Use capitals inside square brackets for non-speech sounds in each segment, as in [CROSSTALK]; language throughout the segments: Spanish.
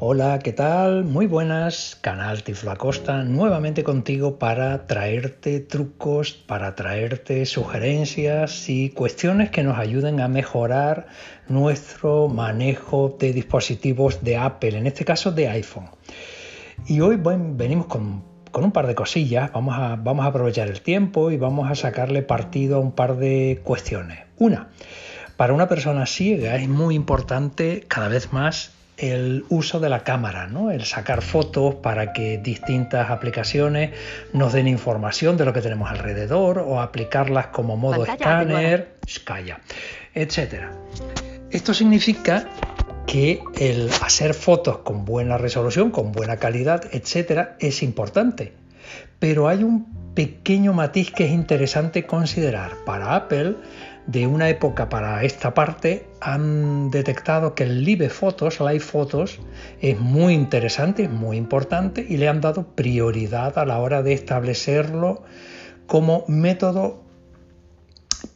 Hola, ¿qué tal? Muy buenas, canal Tiflacosta, nuevamente contigo para traerte trucos, para traerte sugerencias y cuestiones que nos ayuden a mejorar nuestro manejo de dispositivos de Apple, en este caso de iPhone. Y hoy venimos con, un par de cosillas, vamos a, vamos a aprovechar el tiempo y vamos a sacarle partido a un par de cuestiones. Una, para una persona ciega es muy importante cada vez más el uso de la cámara, ¿no? el sacar fotos para que distintas aplicaciones nos den información de lo que tenemos alrededor o aplicarlas como modo escáner, calla, etc. Esto significa que el hacer fotos con buena resolución, con buena calidad, etcétera, es importante. Pero hay un pequeño matiz que es interesante considerar. Para Apple, de una época para esta parte, han detectado que el Live Photos, Live Photos, es muy interesante, es muy importante y le han dado prioridad a la hora de establecerlo como método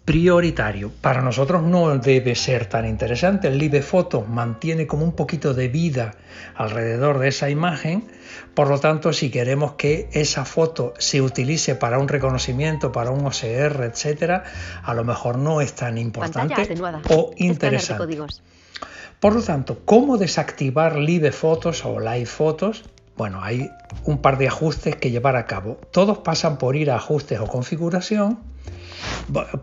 prioritario. Para nosotros no debe ser tan interesante. El Live Photo mantiene como un poquito de vida alrededor de esa imagen. Por lo tanto, si queremos que esa foto se utilice para un reconocimiento, para un OCR, etcétera, a lo mejor no es tan importante o interesante. Por lo tanto, ¿cómo desactivar Live Photos o Live Photos? Bueno, hay un par de ajustes que llevar a cabo. Todos pasan por ir a ajustes o configuración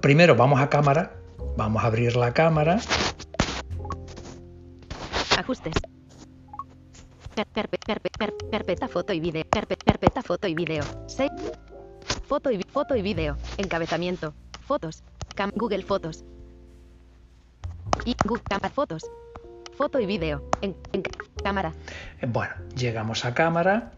Primero vamos a cámara, vamos a abrir la cámara. Ajustes. Perpeta foto y video. Perpeta foto y video. Foto y foto y video. Encabezamiento. Fotos. Google Fotos. Y Google Cámara Fotos. Foto y video. En, cámara. Bueno, llegamos a cámara.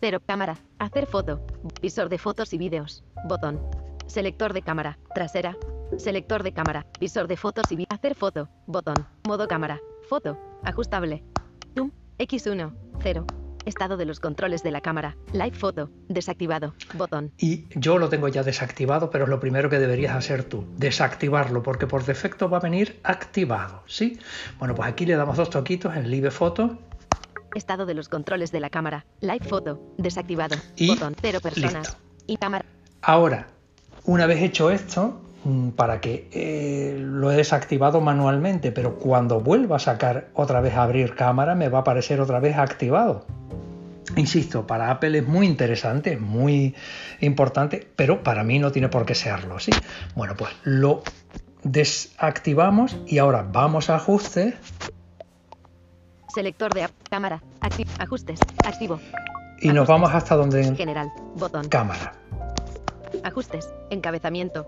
Cero cámara. Hacer foto. Visor de fotos y vídeos. Botón. Selector de cámara. Trasera. Selector de cámara. Visor de fotos y. Hacer foto. Botón. Modo cámara. Foto. Ajustable. Zoom. X1. 0. Estado de los controles de la cámara. Live Photo. Desactivado. Botón. Y yo lo tengo ya desactivado, pero es lo primero que deberías hacer tú. Desactivarlo, porque por defecto va a venir activado. ¿Sí? Bueno, pues aquí le damos dos toquitos en Live Photo Estado de los controles de la cámara. Live Photo. Desactivado. Botón. Cero personas. Y cámara. Ahora, una vez hecho esto, mm, para que eh, lo he desactivado manualmente, pero cuando vuelva a sacar otra vez a abrir cámara, me va a aparecer otra vez activado. Insisto, para Apple es muy interesante, muy importante, pero para mí no tiene por qué serlo, ¿sí? Bueno, pues lo desactivamos y ahora vamos a ajustes Selector de cámara. ajustes. Activo. Y nos vamos hasta donde. General. Botón. Cámara. Ajustes. Encabezamiento.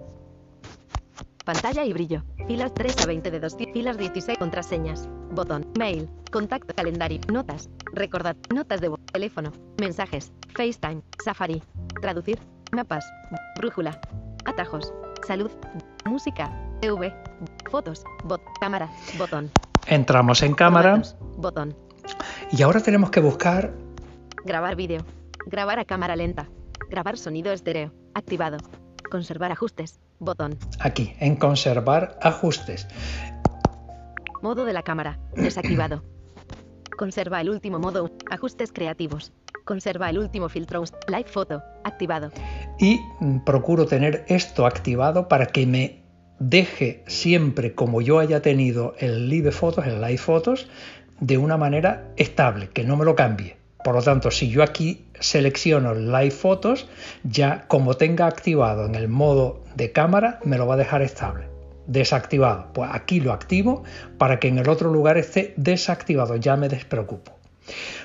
Pantalla y brillo. Filas 3 a 20 de 2. Filas 16. Contraseñas. Botón. Mail. Contacto. Calendario. Notas. Recordad. Notas de voz. Teléfono. Mensajes. FaceTime. Safari. Traducir. Mapas. Brújula. Atajos. Salud. Música. TV. Fotos. Bot. Cámara. Botón. Entramos en cámara. Botón. Y ahora tenemos que buscar... Grabar vídeo. Grabar a cámara lenta. Grabar sonido estéreo. Activado. Conservar ajustes. Botón. Aquí, en conservar ajustes. Modo de la cámara. Desactivado. Conserva el último modo. Ajustes creativos. Conserva el último filtro. Live Photo. Activado. Y mm, procuro tener esto activado para que me deje siempre como yo haya tenido el Live Photos, el Live Photos, de una manera estable, que no me lo cambie. Por lo tanto, si yo aquí selecciono Live Photos, ya como tenga activado en el modo de cámara, me lo va a dejar estable. Desactivado. Pues aquí lo activo para que en el otro lugar esté desactivado. Ya me despreocupo.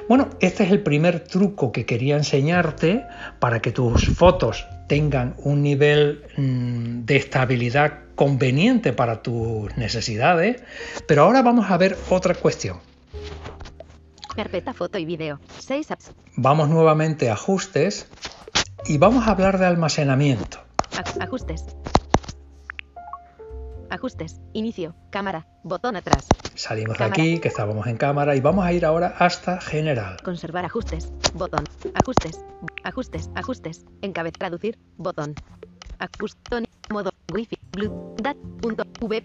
Bueno, este es el primer truco que quería enseñarte para que tus fotos tengan un nivel mm, de estabilidad conveniente para tus necesidades. Pero ahora vamos a ver otra cuestión. Carpeta foto y video. apps. Vamos nuevamente a ajustes y vamos a hablar de almacenamiento. Ajustes. Ajustes. Inicio. Cámara. Botón atrás. Salimos de aquí, que estábamos en cámara, y vamos a ir ahora hasta general. Conservar ajustes. Botón. Ajustes. Ajustes. Ajustes. Encabez. Traducir. Botón. Ajustón. Modo. Wi-Fi. Blue. Dat. Punto. V.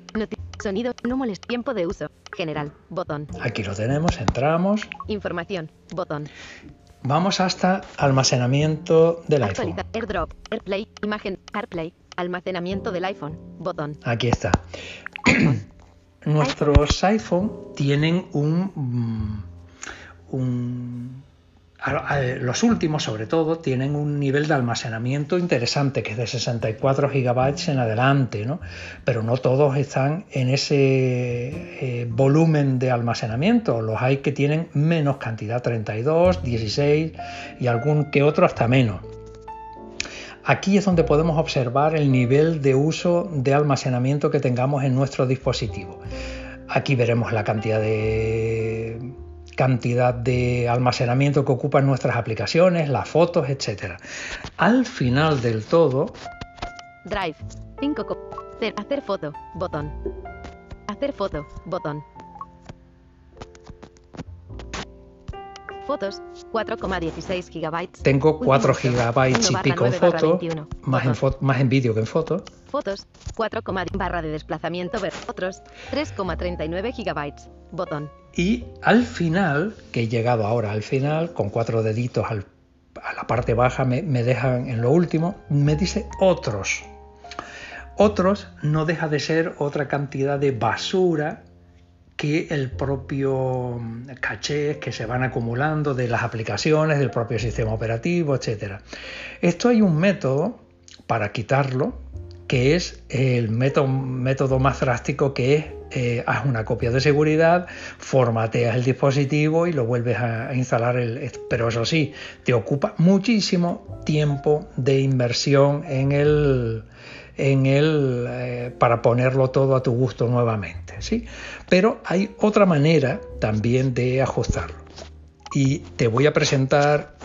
Sonido. No molest. Tiempo de uso. General. Botón. Aquí lo tenemos, entramos. Información. Botón. Vamos hasta almacenamiento del iPhone. Actualizar. AirDrop. AirPlay. Imagen. AirPlay. Almacenamiento del iPhone. Botón. Aquí está. [CLEARS THROAT] Nuestros iPhone tienen un, mm, un- los últimos sobre todo tienen un nivel de almacenamiento interesante que es de 64 gigabytes en adelante, ¿no? pero no todos están en ese eh, volumen de almacenamiento. Los hay que tienen menos cantidad, 32, 16 y algún que otro hasta menos. Aquí es donde podemos observar el nivel de uso de almacenamiento que tengamos en nuestro dispositivo. Aquí veremos la cantidad de cantidad de almacenamiento que ocupan nuestras aplicaciones, las fotos, etc. Al final del todo, Drive. 5. co- Hacer, hacer foto. Botón. Hacer foto. Botón. Fotos. 4,16 gigabytes. tengo Último 4 uso, gigabytes 1 y pico en 9 barra foto, 21. más en, Botón. fo- más en vídeo que en foto. Fotos. 4, barra de desplazamiento ver. Otros. 3,39 gigabytes. Botón. Y al final, que he llegado ahora al final, con cuatro deditos a la parte baja me, me dejan en lo último, me dice otros. Otros no deja de ser otra cantidad de basura que el propio mm, caché que se van acumulando de las aplicaciones, del propio sistema operativo, etc. Esto hay un método para quitarlo, que es el método, método más drástico que es eh, haz una copia de seguridad, formateas el dispositivo y lo vuelves a, instalar. El, pero eso sí, te ocupa muchísimo tiempo de inversión en el, en eh, para ponerlo todo a tu gusto nuevamente. ¿sí? Pero hay otra manera también de ajustarlo. Y te voy a presentar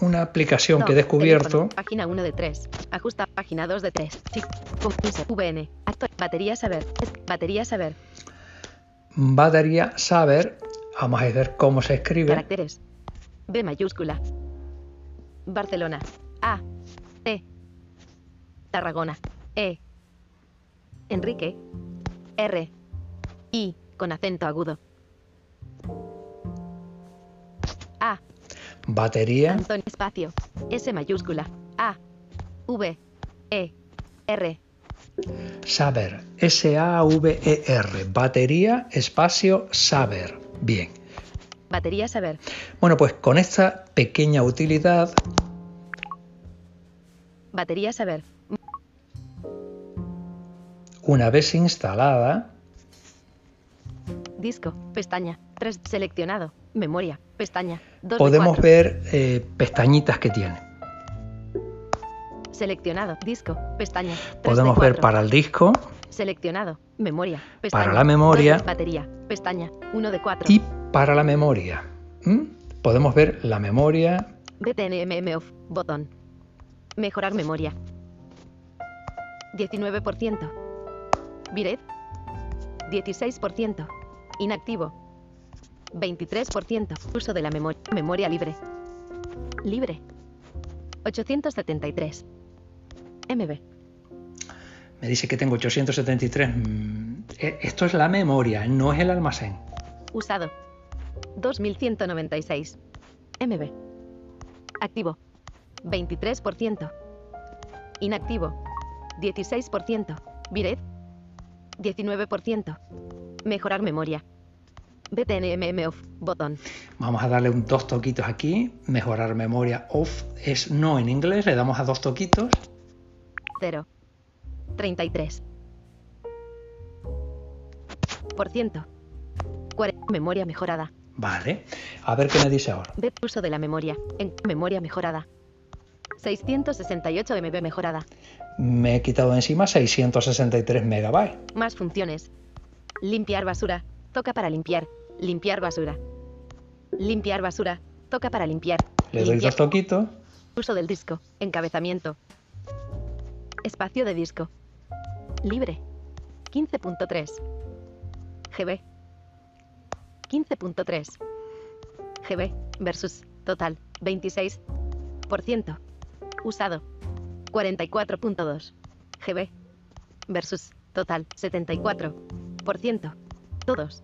una aplicación que he No, descubierto. teléfono, Página 1 de 3. Ajusta. Página 2 de 3. Chic. Compuse. VN. Actual. Batería saber. Batería saber. Batería saber. Vamos a ver cómo se escribe. Caracteres. B mayúscula. Barcelona. A. E. Tarragona. E. Enrique. R. I. Con acento agudo. Batería espacio. S mayúscula. A. V. E. R. saber. S-A-V-E-R. Batería espacio saber. Bien. Batería saber. Bueno, pues con esta pequeña utilidad Batería saber. Una vez instalada, Disco. Pestaña. 3. Seleccionado. Memoria. Pestaña. 2 de podemos 4. ver eh, pestañitas que tiene. Seleccionado. Disco. Pestaña. 3 de Podemos ver 4. para el disco Seleccionado. Memoria. Pestaña. Para la memoria. Batería. Pestaña. 1 de 4. y para la memoria. ¿Mm? Podemos ver la memoria, BTNMM off. Botón. Mejorar memoria. 19%. Biret. 16%. Inactivo. 23%. Uso de la memoria. Memoria libre. Libre. 873. MB. me dice que tengo 873. mm, eh, Esto es la memoria, no es el almacén. Usado. 2196. MB. Activo. 23%. Inactivo. 16%. Biret. 19%. Mejorar memoria. BTNMM off. Botón. Vamos a darle un, dos toquitos aquí. Mejorar memoria off es no en inglés. Le damos a dos toquitos. 0. 33. Por ciento. Memoria mejorada. Vale. A ver qué me dice ahora. Uso de la memoria. En memoria mejorada. 668 MB mejorada. Me he quitado encima 663 megabytes. Más funciones. Limpiar basura. Toca para limpiar. Limpiar basura. Limpiar basura. Toca para limpiar. Le doy Limpiar. dos toquitos. Uso del disco. Encabezamiento. Espacio de disco. Libre. 15.3. GB. 15.3. GB versus total 26%. Usado 44.2. GB versus total 74. 50%. Todos.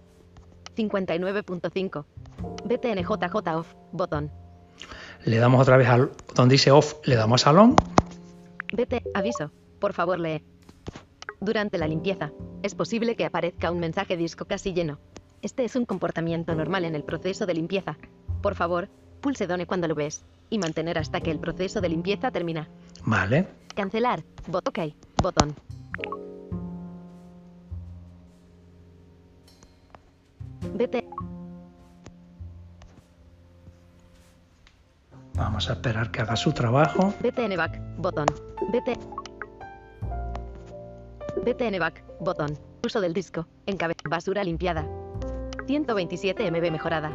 59.5. BTNJJ off. Botón. Le damos otra vez al donde dice off, le damos al on. BT. Aviso. Por favor lee. Durante la limpieza, es posible que aparezca un mensaje disco casi lleno. Este es un comportamiento normal en el proceso de limpieza. Por favor, pulse Done cuando lo ves y mantener hasta que el proceso de limpieza termina. Vale. Cancelar. Bot OK. Botón. BT. Vamos a esperar que haga su trabajo. BTN back. Botón. BT. BTN back. Botón. Uso del disco. Encabe. Basura limpiada. 127 MB mejorada.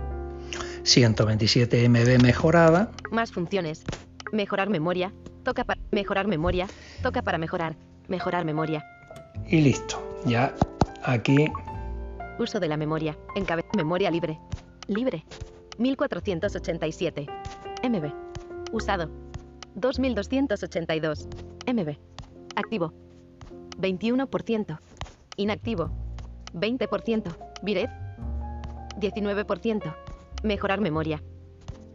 127 MB mejorada. Más funciones. Mejorar memoria. Toca para mejorar memoria. Toca para mejorar. Mejorar memoria. Y listo. Ya aquí Uso de la memoria. Encabe. Memoria libre. Libre. 1487. MB. Usado. 2282. MB. Activo. 21%. Inactivo. 20%. Vired. 19%. Mejorar memoria.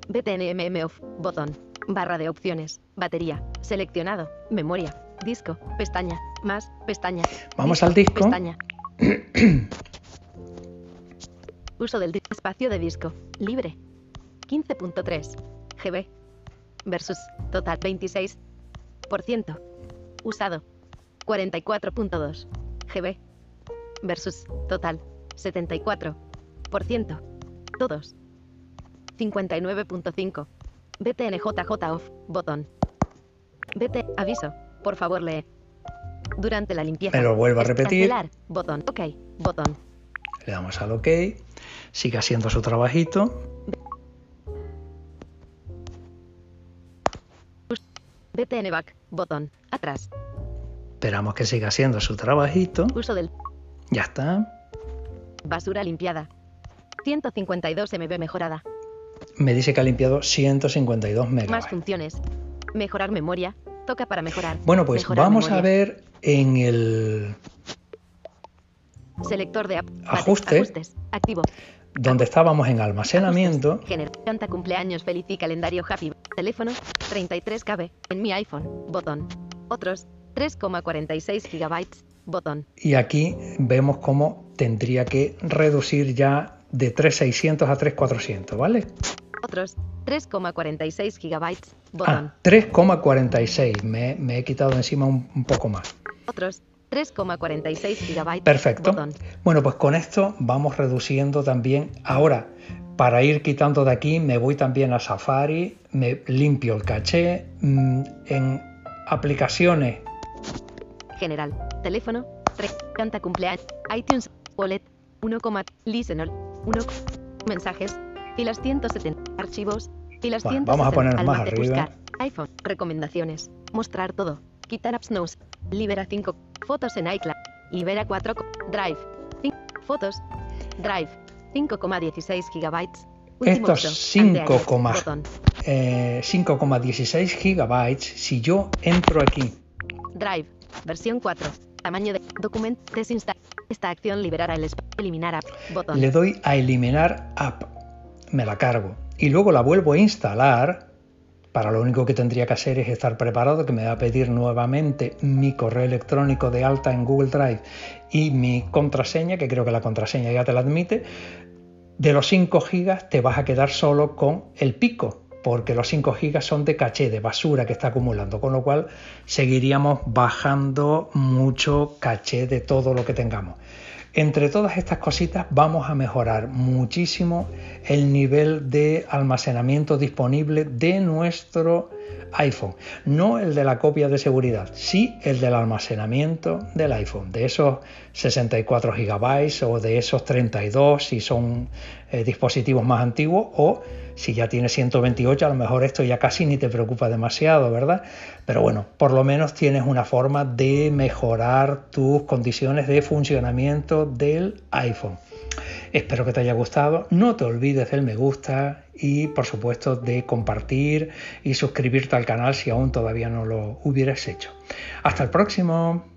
BTNMM off. Botón. Barra de opciones. Batería. Seleccionado. Memoria. Disco. Pestaña. Más. Pestaña. Vamos al disco. Pestaña. [CLEARS THROAT] Uso del espacio de disco. Libre. 15.3 GB. Versus total 26%. Usado. 44.2 GB. Versus total 74%. Todos. 59.5. BTNJJ off. Botón. BT. Aviso. Por favor lee. Durante la limpieza. Me lo vuelvo a repetir. Cancelar. Botón. Ok. Botón. le damos al OK. Sigue haciendo su trabajito. BTN back. Botón. Atrás. Esperamos que siga haciendo su trabajito. Uso del Ya está. basura limpiada. 152 MB mejorada. Me dice que ha limpiado 152 Más megabytes. funciones. Mejorar memoria. Toca para mejorar. Bueno, pues Mejorar vamos a ver en el Selector de app. Ajuste. Ajustes. Activo. Donde estábamos en almacenamiento. Canta cumpleaños feliz y calendario happy. Teléfono. 33 KB. En mi iPhone. Botón. Otros. 3,46 gigabytes. Botón. Y aquí vemos cómo tendría que reducir ya de 3600 a 3400, ¿vale? Otros. 3,46 gigabytes. Botón. Ah, 3,46. Me, me he quitado encima un, un poco más. Otros. 3,46 gigabytes. Perfecto. Botón. Bueno, pues con esto vamos reduciendo también. Ahora, para ir quitando de aquí, me voy también a Safari, me limpio el caché. mm, En aplicaciones, General. Teléfono. 3. Canta cumpleaños. iTunes. Wallet. 1, listener. 1. Mensajes. Filas 170. Archivos. Filas Bueno, 160. vamos a ponernos más arriba. Buscar. iPhone. Recomendaciones. Mostrar todo. Quitar apps. Libera 5. Fotos en iCloud. Libera 4. Drive. 5. Fotos. Drive. 5,16 gigabytes. Estos uso. 5, Anteayer. Botón. eh, 5,16 gigabytes. Si yo entro aquí, Drive. Versión 4. Tamaño de documento. Desinstalar. Esta acción liberará el espacio. Eliminar app. Botón. le doy a eliminar app, me la cargo y luego la vuelvo a instalar. Para lo único que tendría que hacer es estar preparado, que me va a pedir nuevamente mi correo electrónico de alta en Google Drive y mi contraseña, que creo que la contraseña ya te la admite. De los 5 gigas te vas a quedar solo con el pico, porque los 5 gigas son de caché, de basura que está acumulando, con lo cual seguiríamos bajando mucho caché de todo lo que tengamos. Entre todas estas cositas vamos a mejorar muchísimo el nivel de almacenamiento disponible de nuestro iPhone. No el de la copia de seguridad, sí el del almacenamiento del iPhone, de esos 64 gigabytes o de esos 32 si son eh, dispositivos más antiguos o si ya tienes 128 a lo mejor esto ya casi ni te preocupa demasiado, ¿verdad? Pero bueno, por lo menos tienes una forma de mejorar tus condiciones de funcionamiento del iPhone. Espero que te haya gustado. No te olvides del me gusta y por supuesto de compartir y suscribirte al canal si aún todavía no lo hubieras hecho. Hasta el próximo.